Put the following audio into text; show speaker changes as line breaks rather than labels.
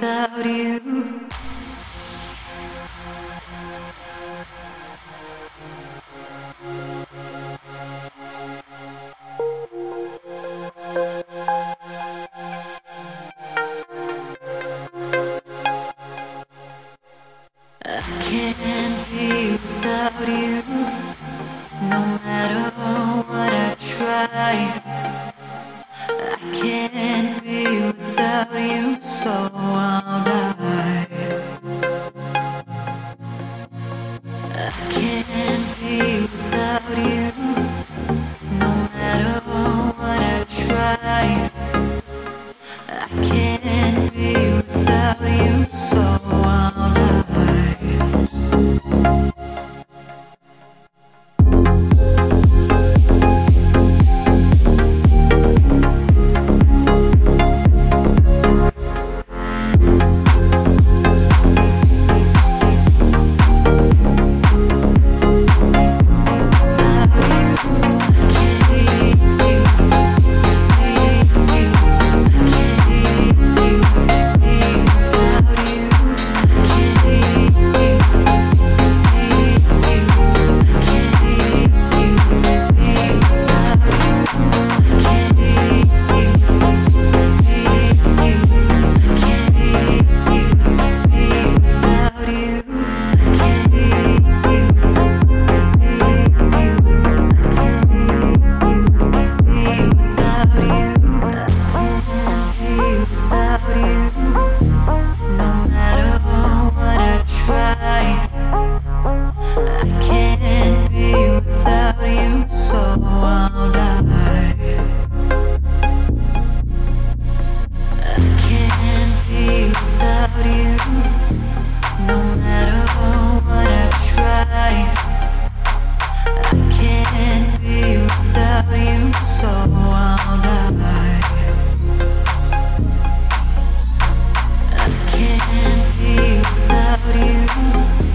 without you. I can't be without you, no matter what I try. you.